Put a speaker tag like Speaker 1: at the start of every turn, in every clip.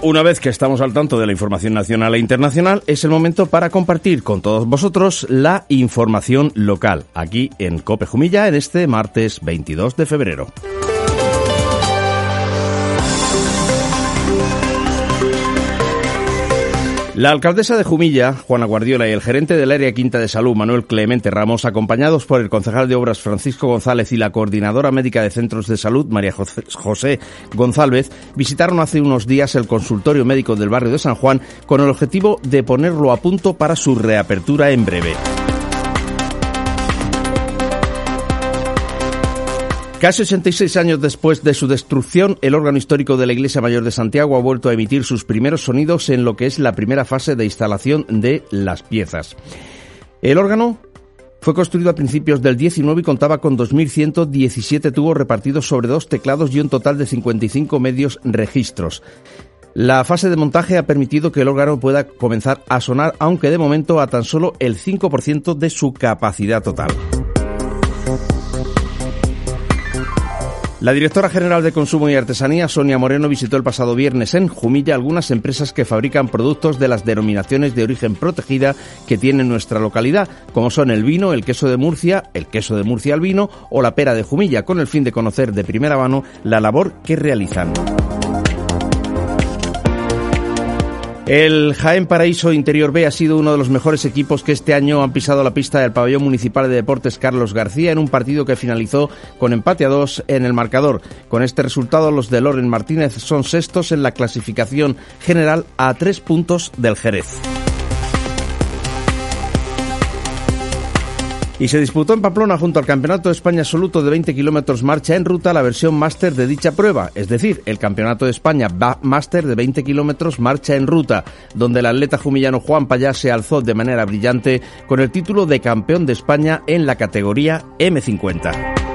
Speaker 1: Una vez que estamos al tanto de la información nacional e internacional, es el momento para compartir con todos vosotros la información local, aquí en Cope Jumilla, en este martes 22 de febrero. La alcaldesa de Jumilla, Juana Guardiola, y el gerente del área quinta de salud, Manuel Clemente Ramos, acompañados por el concejal de obras Francisco González y la coordinadora médica de centros de salud, María José González, visitaron hace unos días el consultorio médico del barrio de San Juan con el objetivo de ponerlo a punto para su reapertura en breve. Casi 86 años después de su destrucción, el órgano histórico de la Iglesia Mayor de Santiago ha vuelto a emitir sus primeros sonidos en lo que es la primera fase de instalación de las piezas. El órgano fue construido a principios del 19 y contaba con 2.117 tubos repartidos sobre dos teclados y un total de 55 medios registros. La fase de montaje ha permitido que el órgano pueda comenzar a sonar, aunque de momento a tan solo el 5% de su capacidad total. La directora general de Consumo y Artesanía, Sonia Moreno, visitó el pasado viernes en Jumilla algunas empresas que fabrican productos de las denominaciones de origen protegida que tiene nuestra localidad, como son el vino, el queso de Murcia, el queso de Murcia al vino o la pera de Jumilla, con el fin de conocer de primera mano la labor que realizan. El Jaén Paraíso Interior B ha sido uno de los mejores equipos que este año han pisado la pista del pabellón municipal de deportes Carlos García en un partido que finalizó con empate a dos en el marcador. Con este resultado, los de Loren Martínez son sextos en la clasificación general a tres puntos del Jerez. Y se disputó en Pamplona junto al Campeonato de España Absoluto de 20 kilómetros marcha en ruta la versión máster de dicha prueba, es decir, el Campeonato de España Máster de 20 kilómetros marcha en ruta, donde el atleta jumillano Juan Payá se alzó de manera brillante con el título de campeón de España en la categoría M50.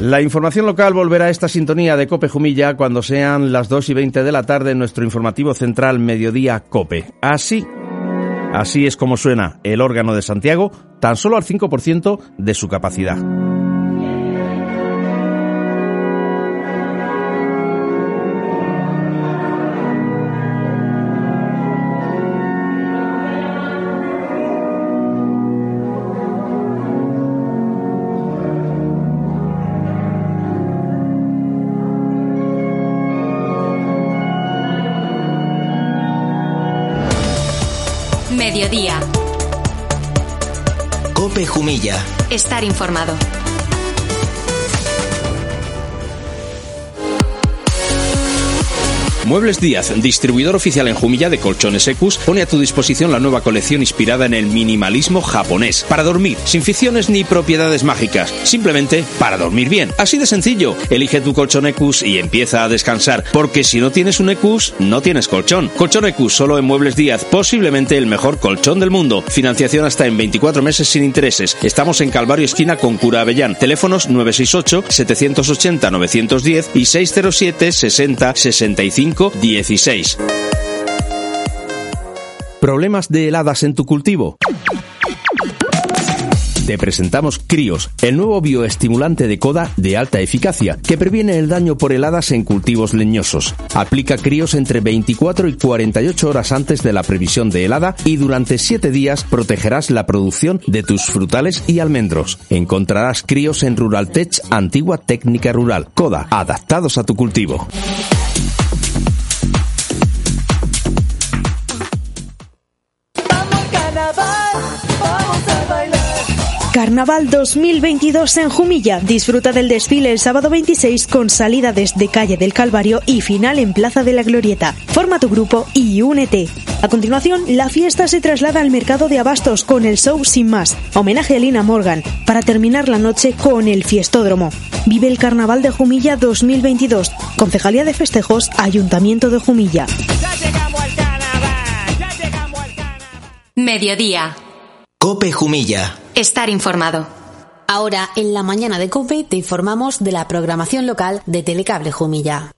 Speaker 1: La información local volverá a esta sintonía de Cope Jumilla cuando sean las 2 y 20 de la tarde en nuestro informativo central Mediodía Cope. Así, así es como suena el órgano de Santiago, tan solo al 5% de su capacidad.
Speaker 2: Cope Jumilla.
Speaker 3: Estar informado.
Speaker 4: Muebles Díaz, distribuidor oficial en Jumilla de colchones Ecus, pone a tu disposición la nueva colección inspirada en el minimalismo japonés. Para dormir, sin ficciones ni propiedades mágicas, simplemente para dormir bien. Así de sencillo, elige tu colchón Ecus y empieza a descansar, porque si no tienes un Ecus, no tienes colchón. Colchón Ecus solo en Muebles Díaz, posiblemente el mejor colchón del mundo. Financiación hasta en 24 meses sin intereses. Estamos en Calvario esquina con Cura Avellán. Teléfonos 968 780 910 y 607 60 65 16.
Speaker 1: ¿Problemas de heladas en tu cultivo? Te presentamos Crios, el nuevo bioestimulante de coda de alta eficacia que previene el daño por heladas en cultivos leñosos. Aplica Crios entre 24 y 48 horas antes de la previsión de helada y durante 7 días protegerás la producción de tus frutales y almendros. Encontrarás Crios en Ruraltech, antigua técnica rural, coda, adaptados a tu cultivo.
Speaker 2: Carnaval 2022 en Jumilla. Disfruta del desfile el sábado 26 con salida desde Calle del Calvario y final en Plaza de la Glorieta. Forma tu grupo y únete. A continuación, la fiesta se traslada al mercado de abastos con el show Sin Más, homenaje a Lina Morgan, para terminar la noche con el fiestódromo. Vive el Carnaval de Jumilla 2022. Concejalía de Festejos, Ayuntamiento de Jumilla.
Speaker 3: Mediodía.
Speaker 5: Cope Jumilla.
Speaker 3: Estar informado.
Speaker 6: Ahora, en la mañana de Cope, te informamos de la programación local de Telecable Jumilla.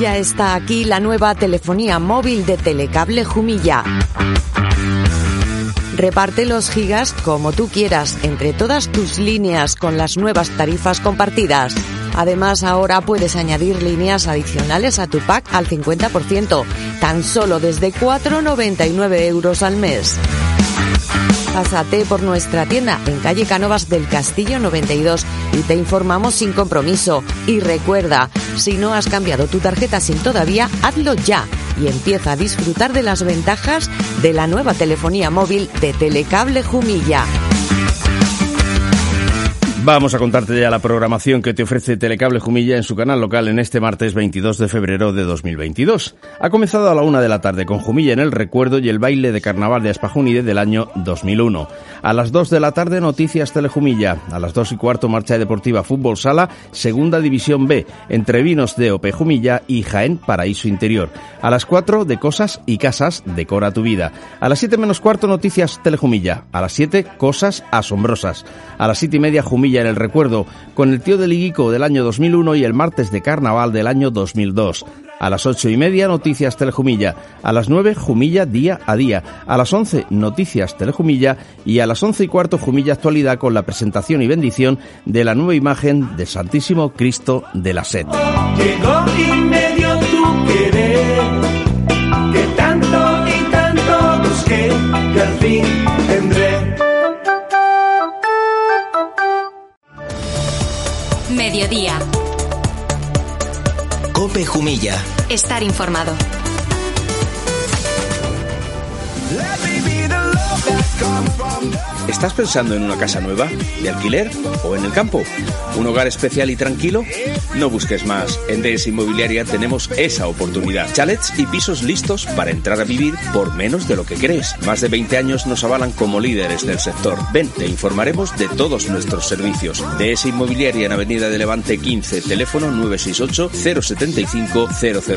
Speaker 7: Ya está aquí la nueva telefonía móvil de Telecable Jumilla. Reparte los gigas como tú quieras entre todas tus líneas con las nuevas tarifas compartidas. Además, ahora puedes añadir líneas adicionales a tu pack al 50%, tan solo desde 4,99 euros al mes. Pásate por nuestra tienda en calle Cánovas del Castillo 92 y te informamos sin compromiso. Y recuerda, si no has cambiado tu tarjeta sin todavía, hazlo ya y empieza a disfrutar de las ventajas de la nueva telefonía móvil de Telecable Jumilla.
Speaker 1: Vamos a contarte ya la programación que te ofrece Telecable Jumilla en su canal local en este martes 22 de febrero de 2022. Ha comenzado a la una de la tarde con Jumilla en el recuerdo y el baile de carnaval de Aspajunide del año 2001. A las 2 de la tarde noticias Telejumilla. A las 2 y cuarto marcha deportiva Fútbol Sala, Segunda División B, entre vinos de Ope Jumilla y Jaén Paraíso Interior. A las 4 de Cosas y Casas, Decora tu vida. A las 7 menos cuarto noticias Telejumilla. A las 7 Cosas Asombrosas. A las 7 y media Jumilla en el recuerdo con el tío del Iguico del año 2001 y el martes de carnaval del año 2002. A las ocho y media, Noticias Telejumilla. A las nueve, Jumilla Día a Día. A las once, Noticias Telejumilla. Y a las once y cuarto, Jumilla Actualidad con la presentación y bendición de la nueva imagen del Santísimo Cristo de la Sed.
Speaker 5: Cope Jumilla.
Speaker 3: Estar informado.
Speaker 4: ¿Estás pensando en una casa nueva, de alquiler o en el campo? ¿Un hogar especial y tranquilo? No busques más. En DS Inmobiliaria tenemos esa oportunidad. Chalets y pisos listos para entrar a vivir por menos de lo que crees. Más de 20 años nos avalan como líderes del sector. Ven, te informaremos de todos nuestros servicios. DS Inmobiliaria en Avenida de Levante 15, teléfono 968 075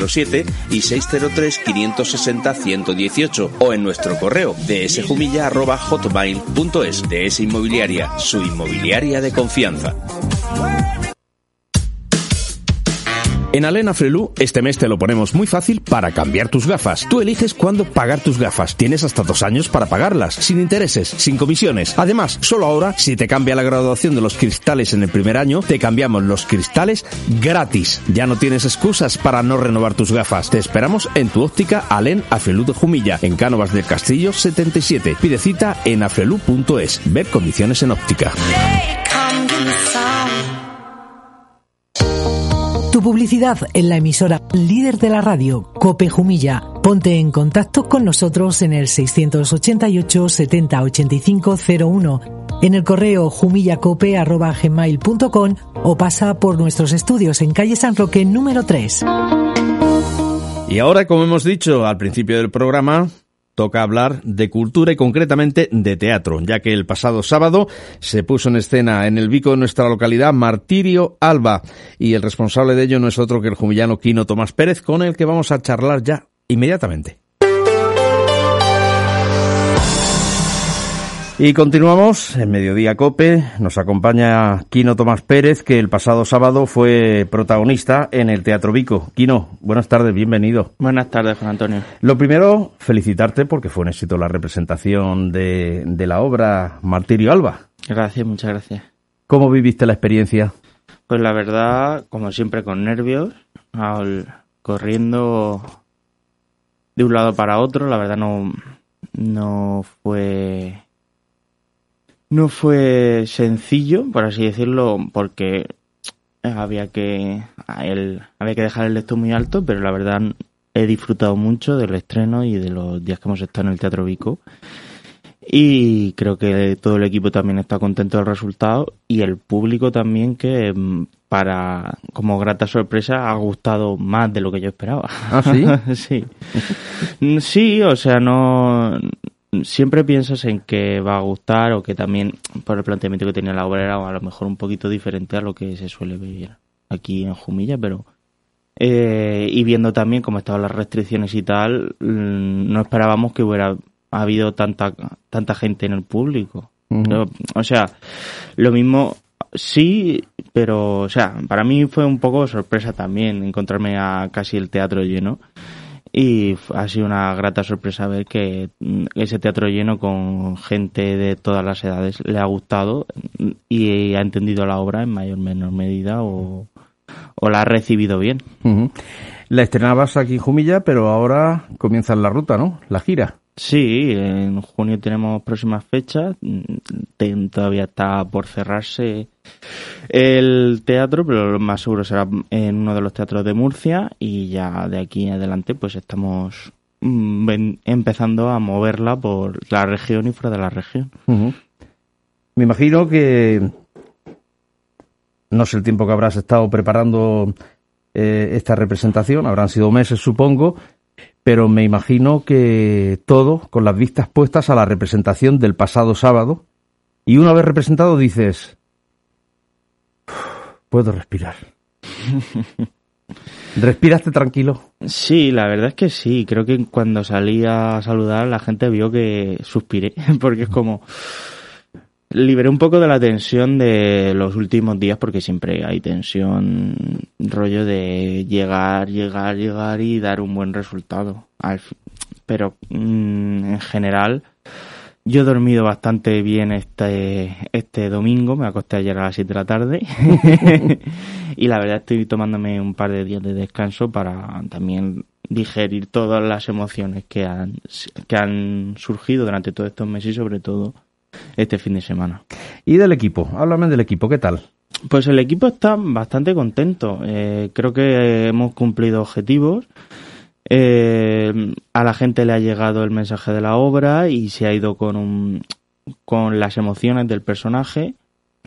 Speaker 4: 007 y 603 560 118 o en nuestro correo dshumilla.hotmail.es DS Inmobiliaria, su inmobiliaria de confianza.
Speaker 1: En Alena Frelú, este mes te lo ponemos muy fácil para cambiar tus gafas. Tú eliges cuándo pagar tus gafas. Tienes hasta dos años para pagarlas, sin intereses, sin comisiones. Además, solo ahora, si te cambia la graduación de los cristales en el primer año, te cambiamos los cristales gratis. Ya no tienes excusas para no renovar tus gafas. Te esperamos en tu óptica Alen Afrelú de Jumilla, en Cánovas del Castillo 77. Pide cita en afrelú.es. Ver condiciones en óptica.
Speaker 8: Publicidad en la emisora líder de la radio, Cope Jumilla. Ponte en contacto con nosotros en el 688 70 85 01, en el correo jumillacope.gmail.com o pasa por nuestros estudios en calle San Roque número 3.
Speaker 1: Y ahora, como hemos dicho al principio del programa, toca hablar de cultura y concretamente de teatro, ya que el pasado sábado se puso en escena en el Vico de nuestra localidad Martirio Alba y el responsable de ello no es otro que el jumillano Quino Tomás Pérez, con el que vamos a charlar ya inmediatamente. Y continuamos en Mediodía Cope. Nos acompaña Quino Tomás Pérez, que el pasado sábado fue protagonista en el Teatro Vico. Quino, buenas tardes, bienvenido.
Speaker 9: Buenas tardes, Juan Antonio.
Speaker 1: Lo primero, felicitarte porque fue un éxito la representación de, de la obra Martirio Alba.
Speaker 9: Gracias, muchas gracias.
Speaker 1: ¿Cómo viviste la experiencia?
Speaker 9: Pues la verdad, como siempre, con nervios, al- corriendo de un lado para otro. La verdad no, no fue no fue sencillo, por así decirlo, porque había que había que dejar el listón muy alto, pero la verdad he disfrutado mucho del estreno y de los días que hemos estado en el Teatro Vico. y creo que todo el equipo también está contento del resultado y el público también que mm, para como grata sorpresa ha gustado más de lo que yo esperaba.
Speaker 1: ¿Ah, sí?
Speaker 9: sí. Sí, o sea, no siempre piensas en que va a gustar o que también por el planteamiento que tenía la obra era a lo mejor un poquito diferente a lo que se suele ver aquí en Jumilla, pero eh, y viendo también cómo estaban las restricciones y tal, mm, no esperábamos que hubiera habido tanta tanta gente en el público. o sea, lo mismo sí, pero o sea, para mí fue un poco sorpresa también encontrarme a casi el teatro lleno y ha sido una grata sorpresa ver que mm, ese teatro lleno con gente de todas las edades le ha gustado y ha entendido la obra en mayor o menor medida o, la ha recibido bien.
Speaker 1: La estrenabas aquí en Jumilla, pero ahora comienza la ruta, ¿no? La gira.
Speaker 9: Sí, en junio tenemos próximas fechas. Todavía está por cerrarse el teatro, pero lo más seguro será en uno de los teatros de Murcia y ya de aquí en adelante pues estamos mm, empezando a moverla por la región y fuera de la región.
Speaker 1: Me imagino que no sé el tiempo que habrás estado preparando eh, esta representación, habrán sido meses supongo, pero me imagino que todo con las vistas puestas a la representación del pasado sábado. Y una vez representado dices, puedo respirar. ¿Respiraste tranquilo?
Speaker 9: Sí, la verdad es que sí. Creo que cuando salí a saludar la gente vio que suspiré, porque es como liberé un poco de la tensión de los últimos días porque siempre hay tensión, rollo de llegar, llegar, llegar y dar un buen resultado. Pero mm, en general yo he dormido bastante bien este, este domingo, me acosté ayer a las 7 de la tarde y la verdad estoy tomándome un par de días de descanso para también digerir todas las emociones que han, que han surgido durante todos estos meses y sobre todo este fin de semana.
Speaker 1: ¿Y del equipo? Háblame del equipo, ¿qué tal?
Speaker 9: Pues el equipo está bastante contento. Eh, creo que hemos cumplido objetivos. Eh, a la gente le ha llegado el mensaje de la obra y se ha ido con, un, con las emociones del personaje.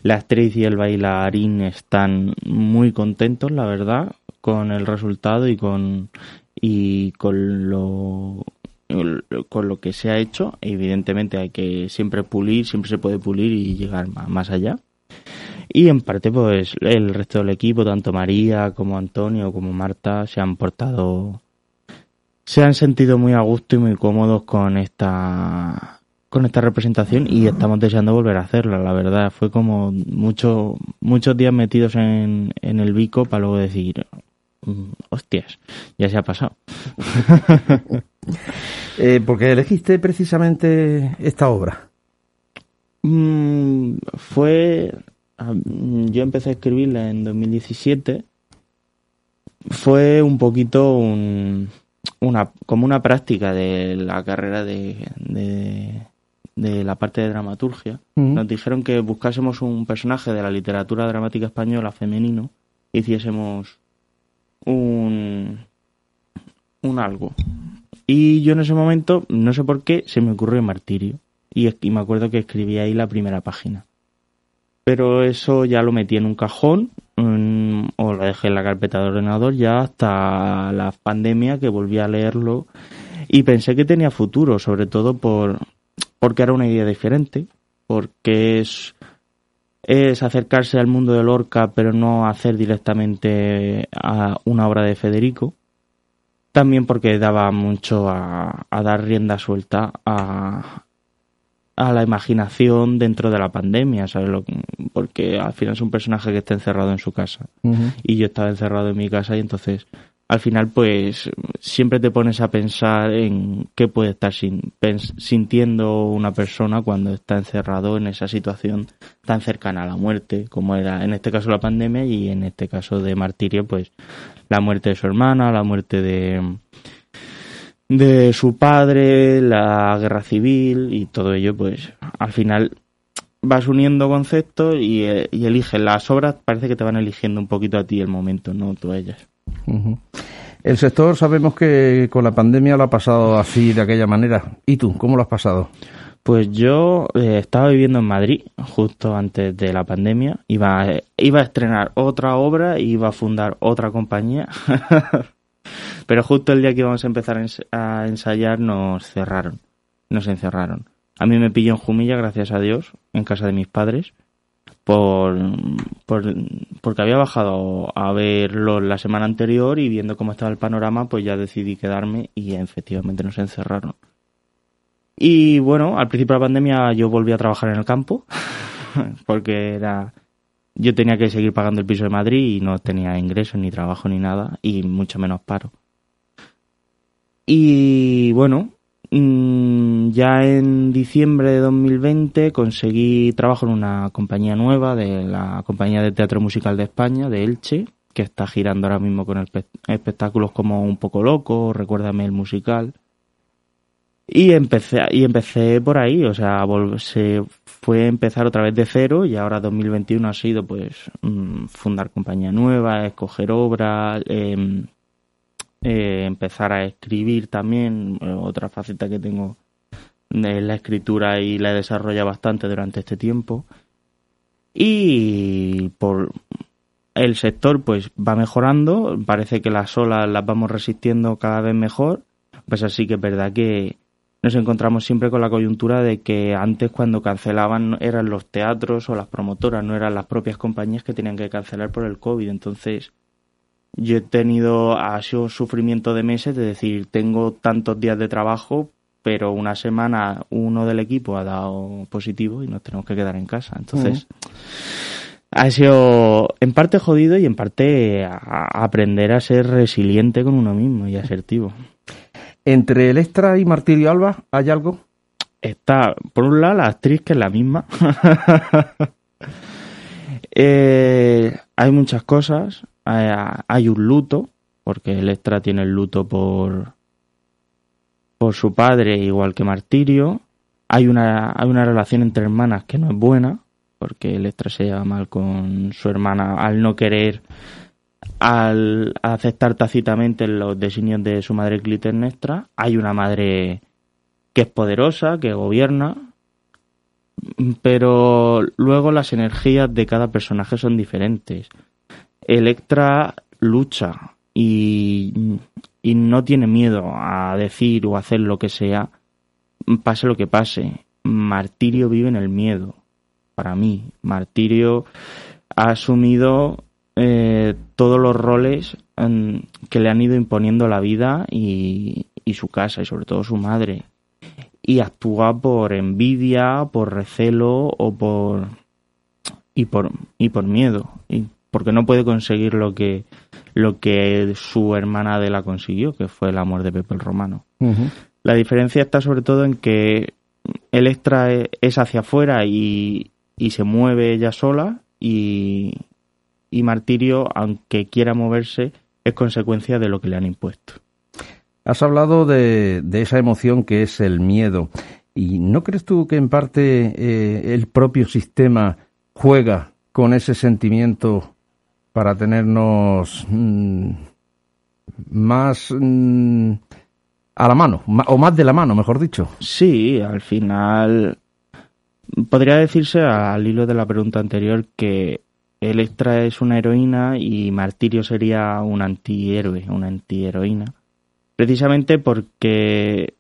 Speaker 9: La actriz y el bailarín están muy contentos, la verdad, con el resultado y con, y con lo con lo que se ha hecho, evidentemente hay que siempre pulir, siempre se puede pulir y llegar más allá. Y en parte, pues el resto del equipo, tanto María como Antonio como Marta, se han portado, se han sentido muy a gusto y muy cómodos con esta, con esta representación y estamos deseando volver a hacerla. La verdad, fue como mucho, muchos días metidos en, en el bico para luego decir, hostias, ya se ha pasado.
Speaker 1: Eh, ¿Por qué elegiste precisamente esta obra?
Speaker 9: Mm, fue. Yo empecé a escribirla en 2017. Fue un poquito una, como una práctica de la carrera de, de, la parte de dramaturgia. Mm. Nos dijeron que buscásemos un personaje de la literatura dramática española femenino hiciésemos un, un algo, y yo en ese momento, no sé por qué, se me ocurrió martirio. Y, me acuerdo que escribí ahí la primera página. Pero eso ya lo metí en un cajón o lo dejé en la carpeta de ordenador ya hasta la pandemia que volví a leerlo y pensé que tenía futuro, sobre todo por porque era una idea diferente, porque es es acercarse al mundo de Lorca, pero no hacer directamente a una obra de Federico también porque daba mucho a, dar rienda suelta a, a la imaginación dentro de la pandemia, ¿sabes? Lo, porque al final es un personaje que está encerrado en su casa. Y yo estaba encerrado en mi casa y entonces al final pues siempre te pones a pensar en qué puede estar sin, sintiendo una persona cuando está encerrado en esa situación tan cercana a la muerte, como era en este caso la pandemia y en este caso de martirio pues la muerte de su hermana, la muerte de de su padre, la guerra civil y todo ello pues al final vas uniendo conceptos y, eh, y eliges las obras, parece que te van eligiendo un poquito a ti el momento, no tú a ellas.
Speaker 1: El sector sabemos que con la pandemia lo ha pasado así, de aquella manera. ¿Y tú, cómo lo has pasado?
Speaker 9: Pues yo eh, estaba viviendo en Madrid justo antes de la pandemia. Iba, iba a estrenar otra obra iba a fundar otra compañía. Pero justo el día que íbamos a empezar a a ensayar nos cerraron, nos encerraron. A mí me pilló en Jumilla, gracias a Dios, en casa de mis padres, por, por- porque había bajado a verlo la semana anterior y viendo cómo estaba el panorama, pues ya decidí quedarme y efectivamente nos encerraron. Y bueno, al principio de la pandemia yo volví a trabajar en el campo, porque era yo tenía que seguir pagando el piso de Madrid y no tenía ingresos ni trabajo ni nada y mucho menos paro. Y bueno, ya en diciembre de 2020 conseguí trabajo en una compañía nueva de la compañía de teatro musical de España, de Elche, que está girando ahora mismo con espe- espectáculos como Un poco loco, Recuérdame el musical. Y empecé, y empecé por ahí, o sea, se fue empezar otra vez de cero y ahora 2021 ha sido pues mm, fundar compañía nueva, escoger obras, em, eh, empezar a escribir también, eh, otra faceta que tengo es la escritura y la he desarrollado bastante durante este tiempo. Y por el sector pues va mejorando, parece que las olas las vamos resistiendo cada vez mejor, pues así que es verdad que nos encontramos siempre con la coyuntura de que antes cuando cancelaban eran los teatros o las promotoras, no eran las propias compañías que tenían que cancelar por el COVID. Entonces yo he tenido, ha sido un sufrimiento de meses de decir, tengo tantos días de trabajo, pero una semana uno del equipo ha dado positivo y nos tenemos que quedar en casa. Entonces ha sido en parte jodido y en parte a- a aprender a ser resiliente con uno mismo y asertivo.
Speaker 1: ¿Entre Electra y Martirio Alba hay algo?
Speaker 9: Está, por un lado, la actriz que es la misma. Eh, hay muchas cosas. Hay, un luto, porque Electra tiene el luto por, por su padre, igual que Martirio. Hay una, hay una relación entre hermanas que no es buena, porque Electra se lleva mal con su hermana al no querer, al aceptar tácitamente los designios de su madre Clitemnestra. Hay una madre que es poderosa, que gobierna, pero luego las energías de cada personaje son diferentes. Electra lucha y, y no tiene miedo a decir o hacer lo que sea, pase lo que pase. Martirio vive en el miedo. Para mí, Martirio ha asumido eh, todos los roles mm, que le han ido imponiendo la vida y, y su casa y sobre todo su madre y actúa por envidia, por recelo o por y por y por miedo y porque no puede conseguir lo que lo que su hermana Adela consiguió, que fue el amor de Pepe el Romano. La diferencia está sobre todo en que Electra es hacia afuera y, y se mueve ella sola y, y Martirio, aunque quiera moverse, es consecuencia de lo que le han impuesto.
Speaker 1: Has hablado de, de esa emoción que es el miedo. ¿Y no crees tú que en parte eh, el propio sistema juega con ese sentimiento para tenernos mm, más mm, a la mano, ma- o más de la mano, mejor dicho?
Speaker 9: Sí, al final podría decirse al hilo de la pregunta anterior que Electra es una heroína y Martirio sería un antihéroe, una antiheroína. Precisamente porque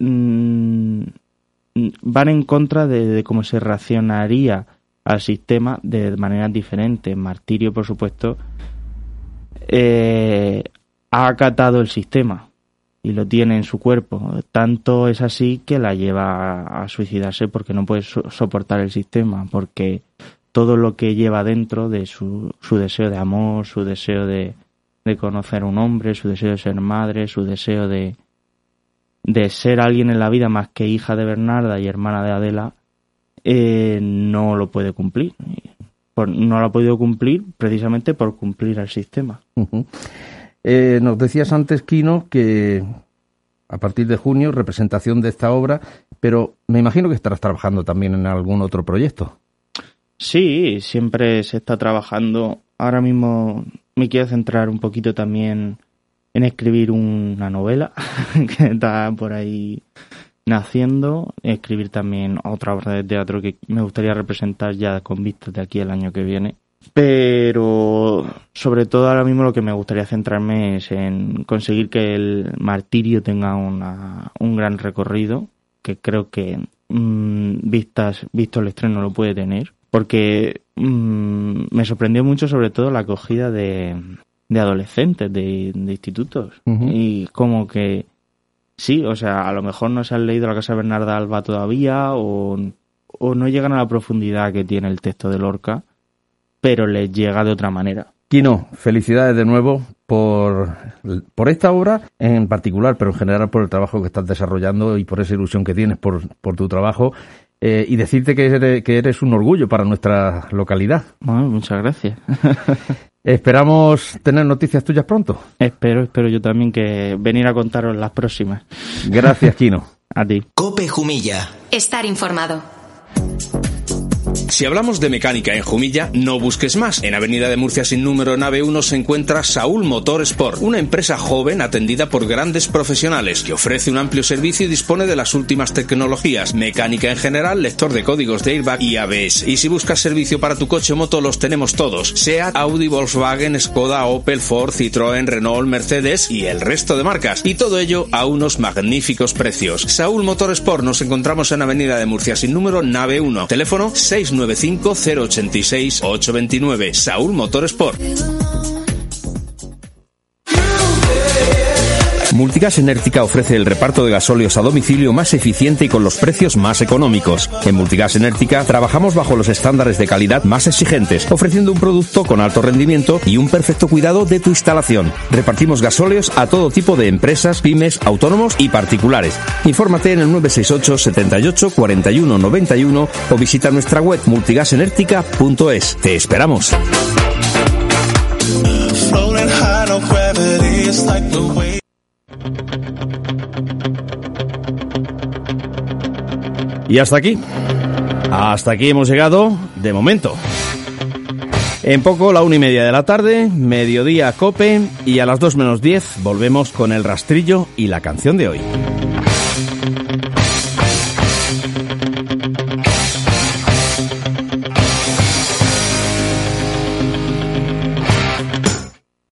Speaker 9: mm, van en contra de, de cómo se reaccionaría al sistema de maneras diferentes. Martirio, por supuesto, eh, ha acatado el sistema y lo tiene en su cuerpo. Tanto es así que la lleva a, suicidarse porque no puede so- soportar el sistema, porque todo lo que lleva dentro de su, su deseo de amor, su deseo de, de conocer a un hombre, su deseo de ser madre, su deseo de, de ser alguien en la vida más que hija de Bernarda y hermana de Adela, eh, no lo puede cumplir. Por- no lo ha podido cumplir precisamente por cumplir al sistema.
Speaker 1: Eh, nos decías antes, Kino, que a partir de junio representación de esta obra, pero me imagino que estarás trabajando también en algún otro proyecto.
Speaker 9: Sí, siempre se está trabajando. Ahora mismo me quiero centrar un poquito también en escribir una novela que está por ahí naciendo, escribir también otra obra de teatro que me gustaría representar ya con vistas de aquí el año que viene. Pero sobre todo ahora mismo lo que me gustaría centrarme es en conseguir que el martirio tenga una, un gran recorrido, que creo que mm, vistas, visto el estreno lo puede tener, porque mm, me sorprendió mucho sobre todo la acogida de, de adolescentes, de, de institutos, y como que sí, o sea, a lo mejor no se han leído la Casa de Bernarda Alba todavía o, no llegan a la profundidad que tiene el texto de Lorca, pero les llega de otra manera.
Speaker 10: Kino, felicidades de nuevo por, por esta obra en particular, pero en general por el trabajo que estás desarrollando y por esa ilusión que tienes por, por tu trabajo. Eh, y decirte que eres, que eres un orgullo para nuestra localidad.
Speaker 9: Bueno, muchas gracias.
Speaker 10: Esperamos tener noticias tuyas pronto.
Speaker 9: Espero, espero yo también que venir a contaros las próximas.
Speaker 10: Gracias, Kino.
Speaker 9: a ti.
Speaker 5: Cope Jumilla.
Speaker 3: Estar informado.
Speaker 1: Si hablamos de mecánica en Jumilla, no busques más. En Avenida de Murcia sin número nave 1 se encuentra Saúl Motor Sport, una empresa joven atendida por grandes profesionales que ofrece un amplio servicio y dispone de las últimas tecnologías, mecánica en general, lector de códigos de airbag y ABS. Y si buscas servicio para tu coche o moto, los tenemos todos. SEAT, Audi, Volkswagen, Skoda, Opel, Ford, Citroën, Renault, Mercedes y el resto de marcas. Y todo ello a unos magníficos precios. Saúl Motor Sport nos encontramos en Avenida de Murcia sin número nave 1. Teléfono 6 086 829 Saúl Motorsport. Multigas Enértica ofrece el reparto de gasóleos a domicilio más eficiente y con los precios más económicos. En Multigas Enértica trabajamos bajo los estándares de calidad más exigentes, ofreciendo un producto con alto rendimiento y un perfecto cuidado de tu instalación. Repartimos gasóleos a todo tipo de empresas, pymes, autónomos y particulares. Infórmate en el 968 78 41 91 o visita nuestra web multigasenertica.es. Te esperamos.
Speaker 10: Y hasta aquí. Hasta aquí hemos llegado de momento. En poco, la una y media de la tarde, mediodía cope y a las dos menos diez volvemos con el rastrillo y la canción de hoy.